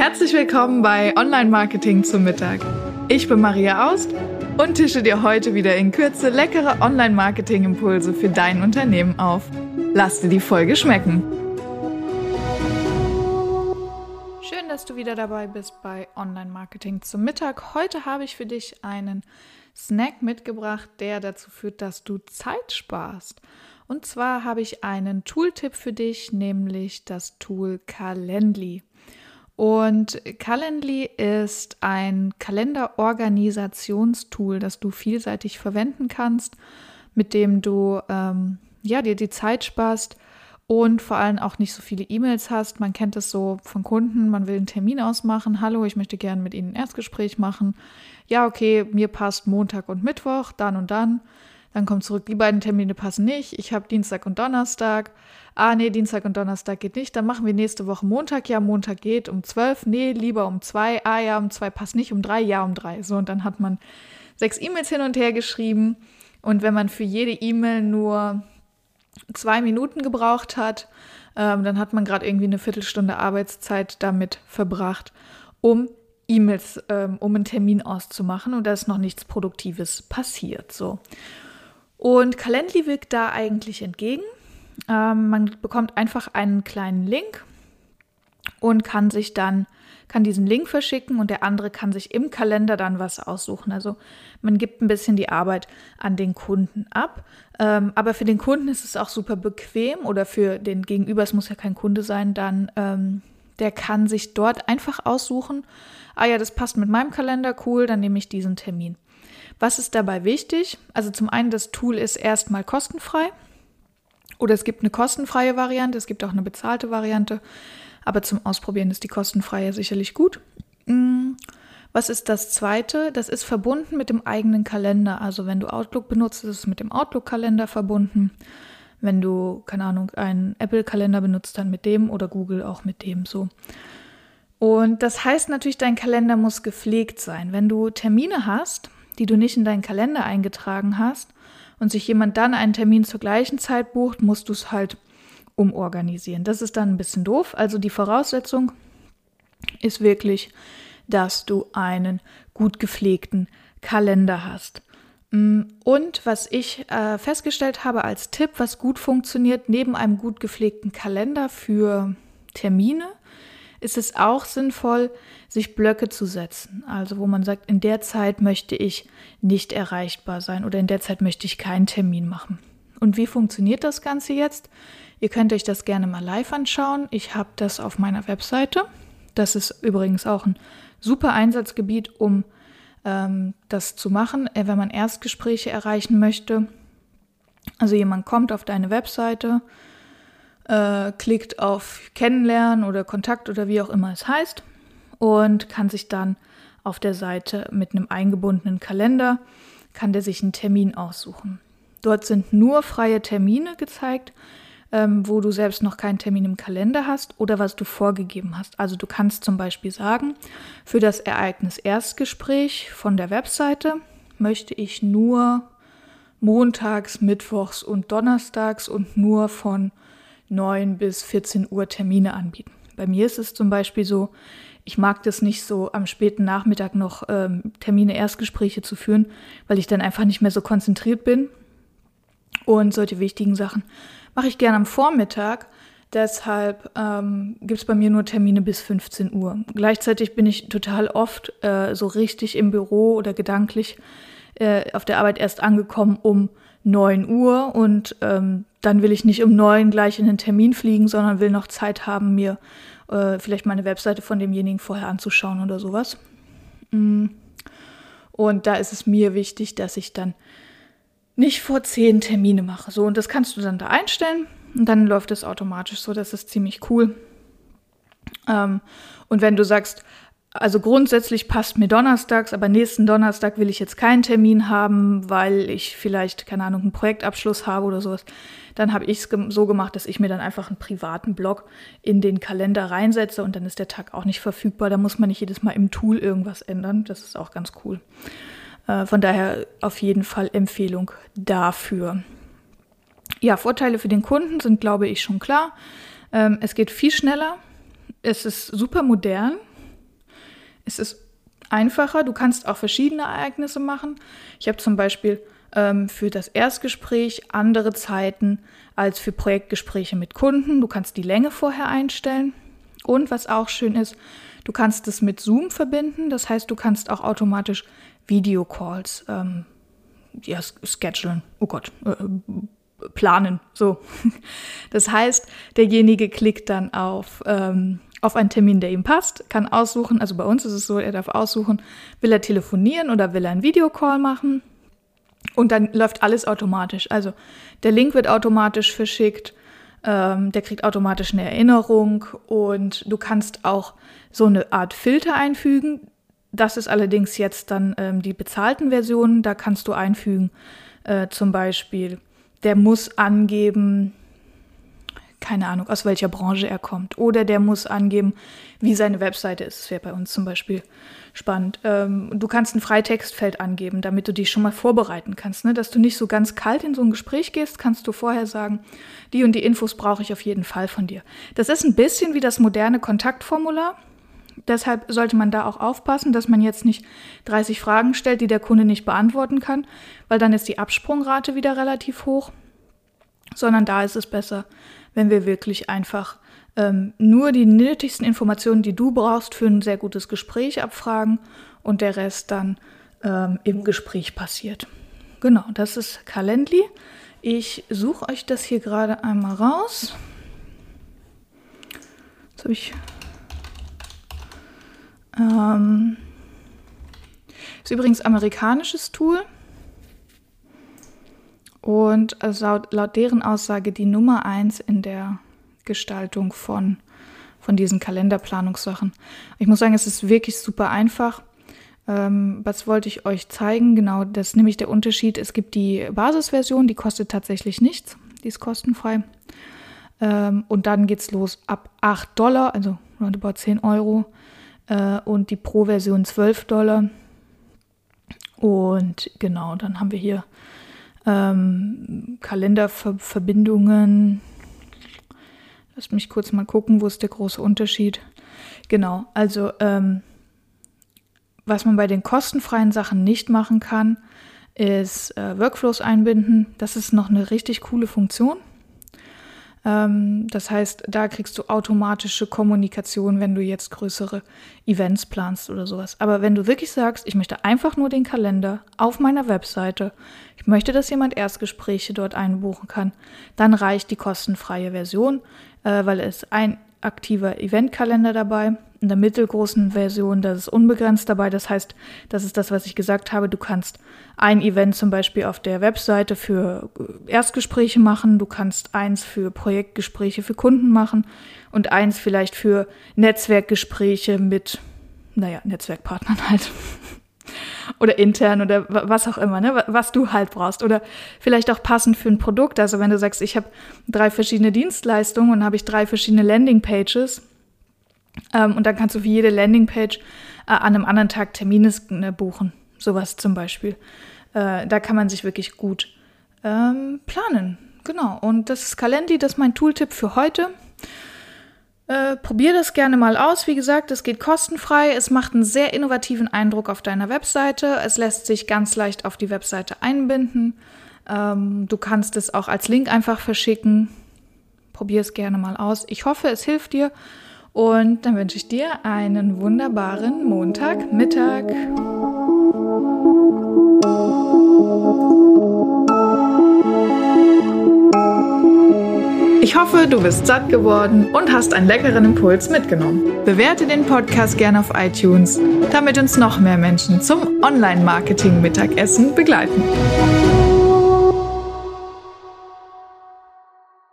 Herzlich willkommen bei Online Marketing zum Mittag. Ich bin Maria Aust und tische dir heute wieder in Kürze leckere Online Marketing Impulse für dein Unternehmen auf. Lass dir die Folge schmecken. Schön, dass du wieder dabei bist bei Online Marketing zum Mittag. Heute habe ich für dich einen Snack mitgebracht, der dazu führt, dass du Zeit sparst. Und zwar habe ich einen Tooltip für dich, nämlich das Tool Calendly. Und Calendly ist ein Kalenderorganisationstool, das du vielseitig verwenden kannst, mit dem du ähm, ja, dir die Zeit sparst und vor allem auch nicht so viele E-Mails hast. Man kennt es so von Kunden, man will einen Termin ausmachen. Hallo, ich möchte gerne mit Ihnen ein Erstgespräch machen. Ja, okay, mir passt Montag und Mittwoch, dann und dann. Dann kommt zurück, die beiden Termine passen nicht. Ich habe Dienstag und Donnerstag. Ah, nee, Dienstag und Donnerstag geht nicht. Dann machen wir nächste Woche Montag. Ja, Montag geht um 12. Nee, lieber um 2. Ah, ja, um 2 passt nicht. Um 3. Ja, um 3. So, und dann hat man sechs E-Mails hin und her geschrieben. Und wenn man für jede E-Mail nur zwei Minuten gebraucht hat, ähm, dann hat man gerade irgendwie eine Viertelstunde Arbeitszeit damit verbracht, um E-Mails, ähm, um einen Termin auszumachen und da ist noch nichts Produktives passiert. So. Und Calendly wirkt da eigentlich entgegen. Ähm, man bekommt einfach einen kleinen Link und kann sich dann kann diesen Link verschicken und der andere kann sich im Kalender dann was aussuchen. Also man gibt ein bisschen die Arbeit an den Kunden ab. Ähm, aber für den Kunden ist es auch super bequem oder für den Gegenüber, es muss ja kein Kunde sein, dann ähm, der kann sich dort einfach aussuchen, ah ja, das passt mit meinem Kalender, cool, dann nehme ich diesen Termin. Was ist dabei wichtig? Also zum einen, das Tool ist erstmal kostenfrei. Oder es gibt eine kostenfreie Variante, es gibt auch eine bezahlte Variante. Aber zum Ausprobieren ist die kostenfreie sicherlich gut. Mm, was ist das zweite? Das ist verbunden mit dem eigenen Kalender. Also wenn du Outlook benutzt, ist es mit dem Outlook-Kalender verbunden. Wenn du, keine Ahnung, einen Apple-Kalender benutzt, dann mit dem oder Google auch mit dem so. Und das heißt natürlich, dein Kalender muss gepflegt sein. Wenn du Termine hast, die du nicht in deinen Kalender eingetragen hast und sich jemand dann einen Termin zur gleichen Zeit bucht, musst du es halt umorganisieren. Das ist dann ein bisschen doof. Also die Voraussetzung ist wirklich, dass du einen gut gepflegten Kalender hast. Mm, und was ich äh, festgestellt habe als Tipp, was gut funktioniert, neben einem gut gepflegten Kalender für Termine, ist es auch sinnvoll, sich Blöcke zu setzen. Also wo man sagt, in der Zeit möchte ich nicht erreichbar sein oder in der Zeit möchte ich keinen Termin machen. Und wie funktioniert das Ganze jetzt? Ihr könnt euch das gerne mal live anschauen. Ich habe das auf meiner Webseite. Das ist übrigens auch ein super Einsatzgebiet, um ähm, das zu machen, äh, wenn man Erstgespräche erreichen möchte. Also jemand kommt auf deine Webseite, äh, klickt auf Kennenlernen oder Kontakt oder wie auch immer es heißt und kann sich dann auf der Seite mit einem eingebundenen Kalender, kann der sich einen Termin aussuchen. Dort sind nur freie Termine gezeigt, ähm, wo du selbst noch keinen Termin im Kalender hast oder was du vorgegeben hast. Also du kannst zum Beispiel sagen, für das Ereignis Erstgespräch von der Webseite möchte ich nur montags, mittwochs und donnerstags und nur von 9 bis 14 Uhr Termine anbieten. Bei mir ist es zum Beispiel so, ich mag das nicht so am späten Nachmittag noch ähm, Termine, Erstgespräche zu führen, weil ich dann einfach nicht mehr so konzentriert bin. Und solche wichtigen Sachen mache ich gerne am Vormittag. Deshalb ähm, gibt es bei mir nur Termine bis 15 Uhr. Gleichzeitig bin ich total oft äh, so richtig im Büro oder gedanklich äh, auf der Arbeit erst angekommen um 9 Uhr und ähm, dann will ich nicht um 9 gleich in den Termin fliegen, sondern will noch Zeit haben, mir äh, vielleicht meine Webseite von demjenigen vorher anzuschauen oder sowas. Mm. Und da ist es mir wichtig, dass ich dann nicht vor 10 Termine mache. So, und das kannst du dann da einstellen und dann läuft es automatisch so. Das ist ziemlich cool. Ähm, und wenn du sagst, also grundsätzlich passt mir donnerstags, aber nächsten Donnerstag will ich jetzt keinen Termin haben, weil ich vielleicht, keine Ahnung, einen Projektabschluss habe oder sowas. Dann habe ich es so gemacht, dass ich mir dann einfach einen privaten Blog in den Kalender reinsetze und dann ist der Tag auch nicht verfügbar. Da muss man nicht jedes Mal im Tool irgendwas ändern. Das ist auch ganz cool. Äh, von daher auf jeden Fall Empfehlung dafür. Ja, Vorteile für den Kunden sind, glaube ich, schon klar. Ähm, es geht viel schneller. Es ist super modern ist es einfacher. Du kannst auch verschiedene Ereignisse machen. Ich habe zum Beispiel ähm, für das Erstgespräch andere Zeiten als für Projektgespräche mit Kunden. Du kannst die Länge vorher einstellen. Und was auch schön ist, du kannst es mit Zoom verbinden. Das heißt, du kannst auch automatisch Videocalls ähm, ja, schedulen. Oh Gott, äh, planen. So. Das heißt, derjenige klickt dann auf, ähm, auf einen Termin, der ihm passt, kann aussuchen, also bei uns ist es so, er darf aussuchen, will er telefonieren oder will er einen Videocall machen. Und dann läuft alles automatisch. Also der Link wird automatisch verschickt, ähm, der kriegt automatisch eine Erinnerung und du kannst auch so eine Art Filter einfügen. Das ist allerdings jetzt dann ähm, die bezahlten Versionen. Da kannst du einfügen, äh, zum Beispiel, der muss angeben, keine Ahnung, aus welcher Branche er kommt. Oder der muss angeben, wie seine Webseite ist. Das wäre bei uns zum Beispiel spannend. Ähm, du kannst ein Freitextfeld angeben, damit du dich schon mal vorbereiten kannst. Ne? Dass du nicht so ganz kalt in so ein Gespräch gehst, kannst du vorher sagen, die und die Infos brauche ich auf jeden Fall von dir. Das ist ein bisschen wie das moderne Kontaktformular. Deshalb sollte man da auch aufpassen, dass man jetzt nicht 30 Fragen stellt, die der Kunde nicht beantworten kann, weil dann ist die Absprungrate wieder relativ hoch. Sondern da ist es besser, wenn wir wirklich einfach ähm, nur die nötigsten Informationen, die du brauchst für ein sehr gutes Gespräch abfragen und der Rest dann ähm, im Gespräch passiert. Genau, das ist Calendly. Ich suche euch das hier gerade einmal raus. Jetzt habe ich ähm, ist übrigens amerikanisches Tool. Und also laut, laut, deren Aussage die Nummer eins in der Gestaltung von, von diesen Kalenderplanungssachen. Ich muss sagen, es ist wirklich super einfach. Ähm, was wollte ich euch zeigen? Genau, das ist nämlich der Unterschied. Es gibt die Basisversion, die kostet tatsächlich nichts. Die ist kostenfrei. Ähm, und dann geht es los ab 8 Dollar, also roundabout 10 Euro äh, und die Pro-Version 12 Dollar. Und genau, dann haben wir hier ähm, Kalenderverbindungen. Lasst mich kurz mal gucken, wo ist der große Unterschied. Genau, also ähm, was man bei den kostenfreien Sachen nicht machen kann, ist äh, Workflows einbinden. Das ist noch eine richtig coole Funktion. Ähm, das heißt, da kriegst du automatische Kommunikation, wenn du jetzt größere Events planst oder sowas. Aber wenn du wirklich sagst, ich möchte einfach nur den Kalender auf meiner Webseite, ich möchte, dass jemand Erstgespräche dort einbuchen kann, dann reicht die kostenfreie Version, äh, weil es ein aktiver Eventkalender dabei. In der mittelgroßen Version, das ist unbegrenzt dabei. Das heißt, das ist das, was ich gesagt habe. Du kannst ein Event zum Beispiel auf der Webseite für Erstgespräche machen. Du kannst eins für Projektgespräche für Kunden machen und eins vielleicht für Netzwerkgespräche mit, naja, Netzwerkpartnern halt. oder intern oder was auch immer, ne? was du halt brauchst. Oder vielleicht auch passend für ein Produkt. Also wenn du sagst, ich habe drei verschiedene Dienstleistungen und habe ich drei verschiedene Landingpages ähm, und dann kannst du für jede Landingpage äh, an einem anderen Tag Termine ne, buchen. Sowas zum Beispiel. Äh, da kann man sich wirklich gut ähm, planen. Genau. Und das ist Calendly, das ist mein Tooltip für heute. Äh, probier das gerne mal aus. Wie gesagt, es geht kostenfrei. Es macht einen sehr innovativen Eindruck auf deiner Webseite. Es lässt sich ganz leicht auf die Webseite einbinden. Ähm, du kannst es auch als Link einfach verschicken. Probier es gerne mal aus. Ich hoffe, es hilft dir. Und dann wünsche ich dir einen wunderbaren Montagmittag. Ich hoffe, du bist satt geworden und hast einen leckeren Impuls mitgenommen. Bewerte den Podcast gerne auf iTunes, damit uns noch mehr Menschen zum Online-Marketing-Mittagessen begleiten.